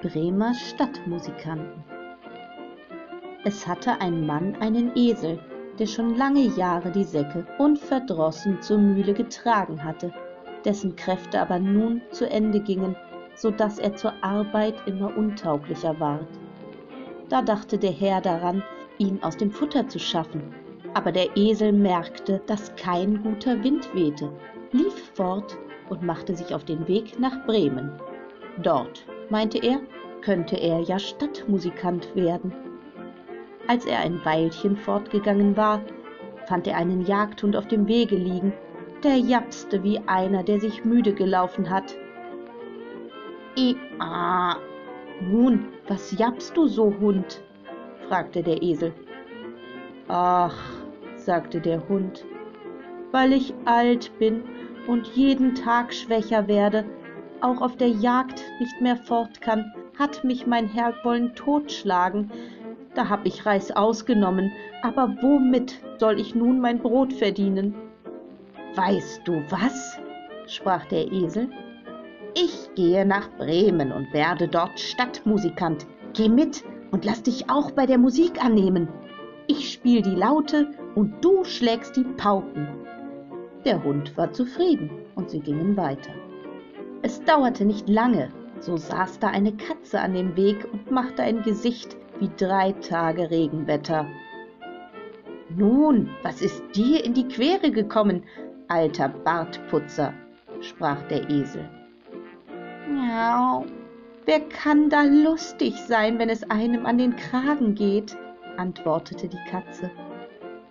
Bremer Stadtmusikanten Es hatte ein Mann einen Esel, der schon lange Jahre die Säcke unverdrossen zur Mühle getragen hatte, dessen Kräfte aber nun zu Ende gingen, so dass er zur Arbeit immer untauglicher ward. Da dachte der Herr daran, ihn aus dem Futter zu schaffen, aber der Esel merkte, dass kein guter Wind wehte, lief fort und machte sich auf den Weg nach Bremen. Dort, meinte er, könnte er ja Stadtmusikant werden. Als er ein Weilchen fortgegangen war, fand er einen Jagdhund auf dem Wege liegen, der japste wie einer, der sich müde gelaufen hat. I ah. Nun, was jappst du so, Hund? fragte der Esel. Ach, sagte der Hund, weil ich alt bin und jeden Tag schwächer werde, auch auf der Jagd nicht mehr fort kann, hat mich mein Herr wollen totschlagen. Da hab ich Reis ausgenommen, aber womit soll ich nun mein Brot verdienen? Weißt du was? sprach der Esel. Ich gehe nach Bremen und werde dort Stadtmusikant. Geh mit und lass dich auch bei der Musik annehmen. Ich spiel die Laute und du schlägst die Pauken. Der Hund war zufrieden und sie gingen weiter. Es dauerte nicht lange, so saß da eine Katze an dem Weg und machte ein Gesicht wie drei Tage Regenwetter. Nun, was ist dir in die Quere gekommen, alter Bartputzer? sprach der Esel. Miau, wer kann da lustig sein, wenn es einem an den Kragen geht? antwortete die Katze.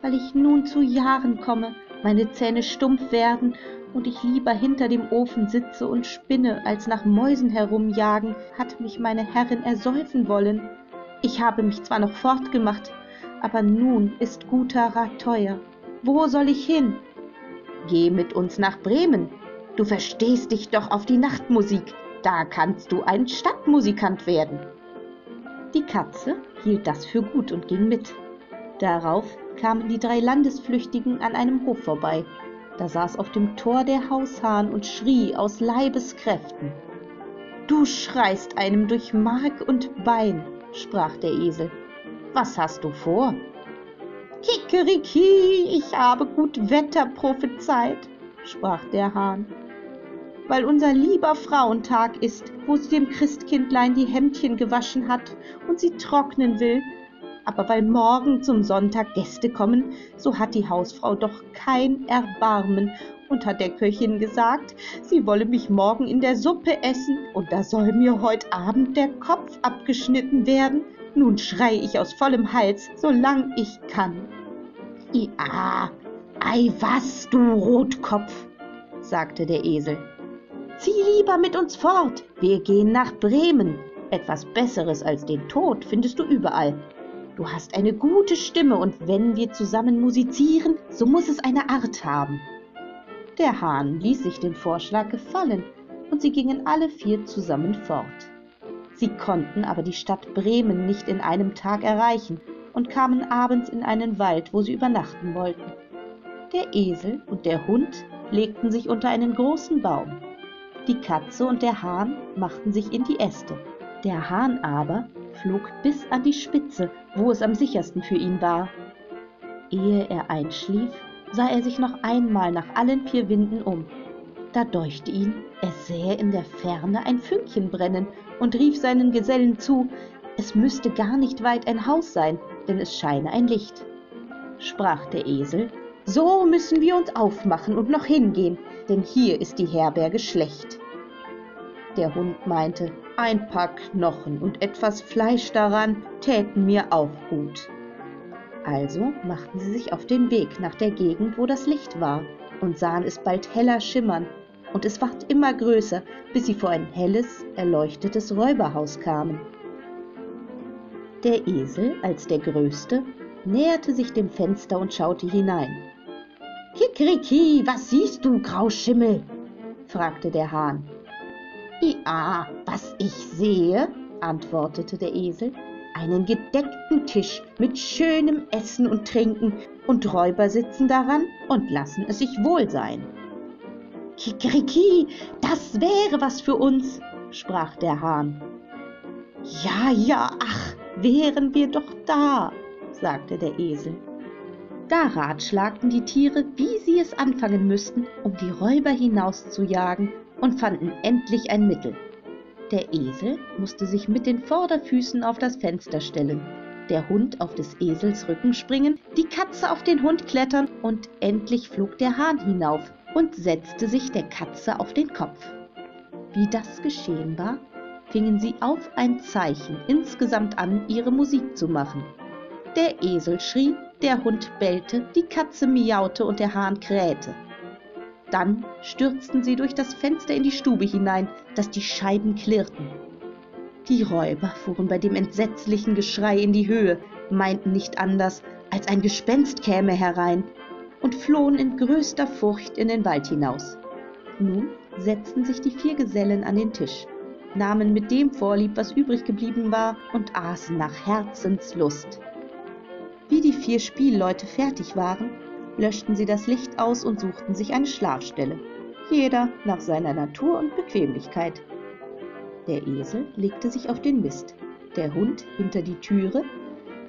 Weil ich nun zu Jahren komme, meine Zähne stumpf werden und ich lieber hinter dem Ofen sitze und spinne, als nach Mäusen herumjagen, hat mich meine Herrin ersäufen wollen. Ich habe mich zwar noch fortgemacht, aber nun ist guter Rat teuer. Wo soll ich hin? Geh mit uns nach Bremen. Du verstehst dich doch auf die Nachtmusik. Da kannst du ein Stadtmusikant werden. Die Katze hielt das für gut und ging mit. Darauf kamen die drei Landesflüchtigen an einem Hof vorbei. Da saß auf dem Tor der Haushahn und schrie aus Leibeskräften. Du schreist einem durch Mark und Bein, sprach der Esel. Was hast du vor? Kikeriki, ich habe gut Wetter prophezeit, sprach der Hahn. Weil unser lieber Frauentag ist, wo sie dem Christkindlein die Hemdchen gewaschen hat und sie trocknen will, aber weil morgen zum Sonntag Gäste kommen, so hat die Hausfrau doch kein Erbarmen und hat der Köchin gesagt, sie wolle mich morgen in der Suppe essen, und da soll mir heut Abend der Kopf abgeschnitten werden. Nun schrei ich aus vollem Hals, solang ich kann. Ja, ei was, du Rotkopf, sagte der Esel. Zieh lieber mit uns fort, wir gehen nach Bremen. Etwas Besseres als den Tod findest du überall. Du hast eine gute Stimme und wenn wir zusammen musizieren, so muss es eine Art haben. Der Hahn ließ sich den Vorschlag gefallen und sie gingen alle vier zusammen fort. Sie konnten aber die Stadt Bremen nicht in einem Tag erreichen und kamen abends in einen Wald, wo sie übernachten wollten. Der Esel und der Hund legten sich unter einen großen Baum. Die Katze und der Hahn machten sich in die Äste. Der Hahn aber flog bis an die Spitze, wo es am sichersten für ihn war. Ehe er einschlief, sah er sich noch einmal nach allen vier Winden um. Da deuchte ihn, er sähe in der Ferne ein Fünkchen brennen und rief seinen Gesellen zu, es müsste gar nicht weit ein Haus sein, denn es scheine ein Licht. Sprach der Esel, so müssen wir uns aufmachen und noch hingehen, denn hier ist die Herberge schlecht. Der Hund meinte, ein paar Knochen und etwas Fleisch daran täten mir auch gut. Also machten sie sich auf den Weg nach der Gegend, wo das Licht war, und sahen es bald heller schimmern, und es ward immer größer, bis sie vor ein helles, erleuchtetes Räuberhaus kamen. Der Esel, als der Größte, näherte sich dem Fenster und schaute hinein. Kikeriki, was siehst du, Grauschimmel? fragte der Hahn. Ja, was ich sehe, antwortete der Esel, einen gedeckten Tisch mit schönem Essen und Trinken, und Räuber sitzen daran und lassen es sich wohl sein. Kikeriki, das wäre was für uns, sprach der Hahn. Ja, ja, ach, wären wir doch da, sagte der Esel. Da ratschlagten die Tiere, wie sie es anfangen müssten, um die Räuber hinauszujagen, und fanden endlich ein Mittel. Der Esel musste sich mit den Vorderfüßen auf das Fenster stellen, der Hund auf des Esels Rücken springen, die Katze auf den Hund klettern und endlich flog der Hahn hinauf und setzte sich der Katze auf den Kopf. Wie das geschehen war, fingen sie auf ein Zeichen insgesamt an, ihre Musik zu machen. Der Esel schrie, der Hund bellte, die Katze miaute und der Hahn krähte. Dann stürzten sie durch das Fenster in die Stube hinein, dass die Scheiben klirrten. Die Räuber fuhren bei dem entsetzlichen Geschrei in die Höhe, meinten nicht anders, als ein Gespenst käme herein, und flohen in größter Furcht in den Wald hinaus. Nun setzten sich die vier Gesellen an den Tisch, nahmen mit dem Vorlieb, was übrig geblieben war, und aßen nach Herzenslust. Wie die vier Spielleute fertig waren, löschten sie das Licht aus und suchten sich eine Schlafstelle, jeder nach seiner Natur und Bequemlichkeit. Der Esel legte sich auf den Mist, der Hund hinter die Türe,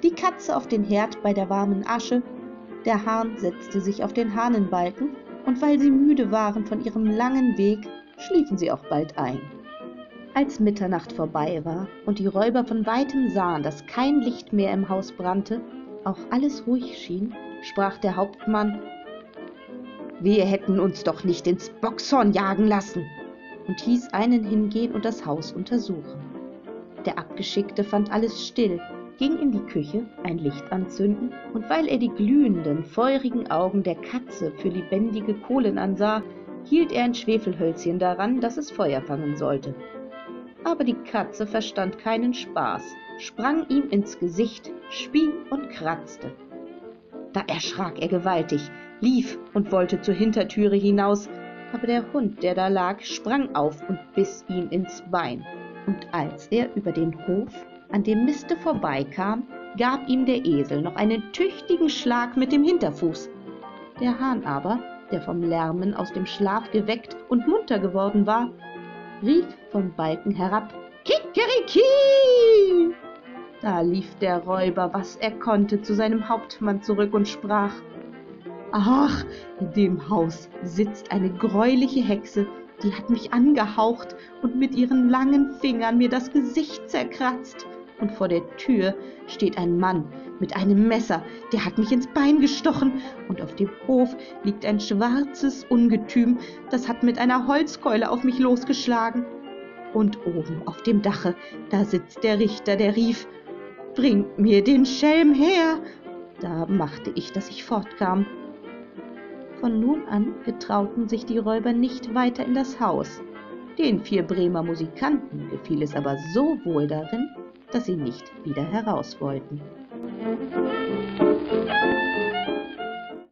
die Katze auf den Herd bei der warmen Asche, der Hahn setzte sich auf den Hahnenbalken, und weil sie müde waren von ihrem langen Weg, schliefen sie auch bald ein. Als Mitternacht vorbei war und die Räuber von weitem sahen, dass kein Licht mehr im Haus brannte, auch alles ruhig schien, sprach der Hauptmann, wir hätten uns doch nicht ins Boxhorn jagen lassen, und hieß einen hingehen und das Haus untersuchen. Der Abgeschickte fand alles still, ging in die Küche, ein Licht anzünden, und weil er die glühenden, feurigen Augen der Katze für lebendige Kohlen ansah, hielt er ein Schwefelhölzchen daran, dass es Feuer fangen sollte. Aber die Katze verstand keinen Spaß, sprang ihm ins Gesicht, spie und kratzte. Da erschrak er gewaltig, lief und wollte zur Hintertüre hinaus, aber der Hund, der da lag, sprang auf und biss ihn ins Bein. Und als er über den Hof an dem Miste vorbeikam, gab ihm der Esel noch einen tüchtigen Schlag mit dem Hinterfuß. Der Hahn aber, der vom Lärmen aus dem Schlaf geweckt und munter geworden war, rief vom Balken herab Kikeriki! Da lief der Räuber, was er konnte, zu seinem Hauptmann zurück und sprach Ach, in dem Haus sitzt eine greuliche Hexe, die hat mich angehaucht und mit ihren langen Fingern mir das Gesicht zerkratzt. Und vor der Tür steht ein Mann mit einem Messer, der hat mich ins Bein gestochen, und auf dem Hof liegt ein schwarzes Ungetüm, das hat mit einer Holzkeule auf mich losgeschlagen. Und oben auf dem Dache, da sitzt der Richter, der rief, Bringt mir den Schelm her! Da machte ich, dass ich fortkam. Von nun an getrauten sich die Räuber nicht weiter in das Haus. Den vier Bremer Musikanten gefiel es aber so wohl darin, dass sie nicht wieder heraus wollten.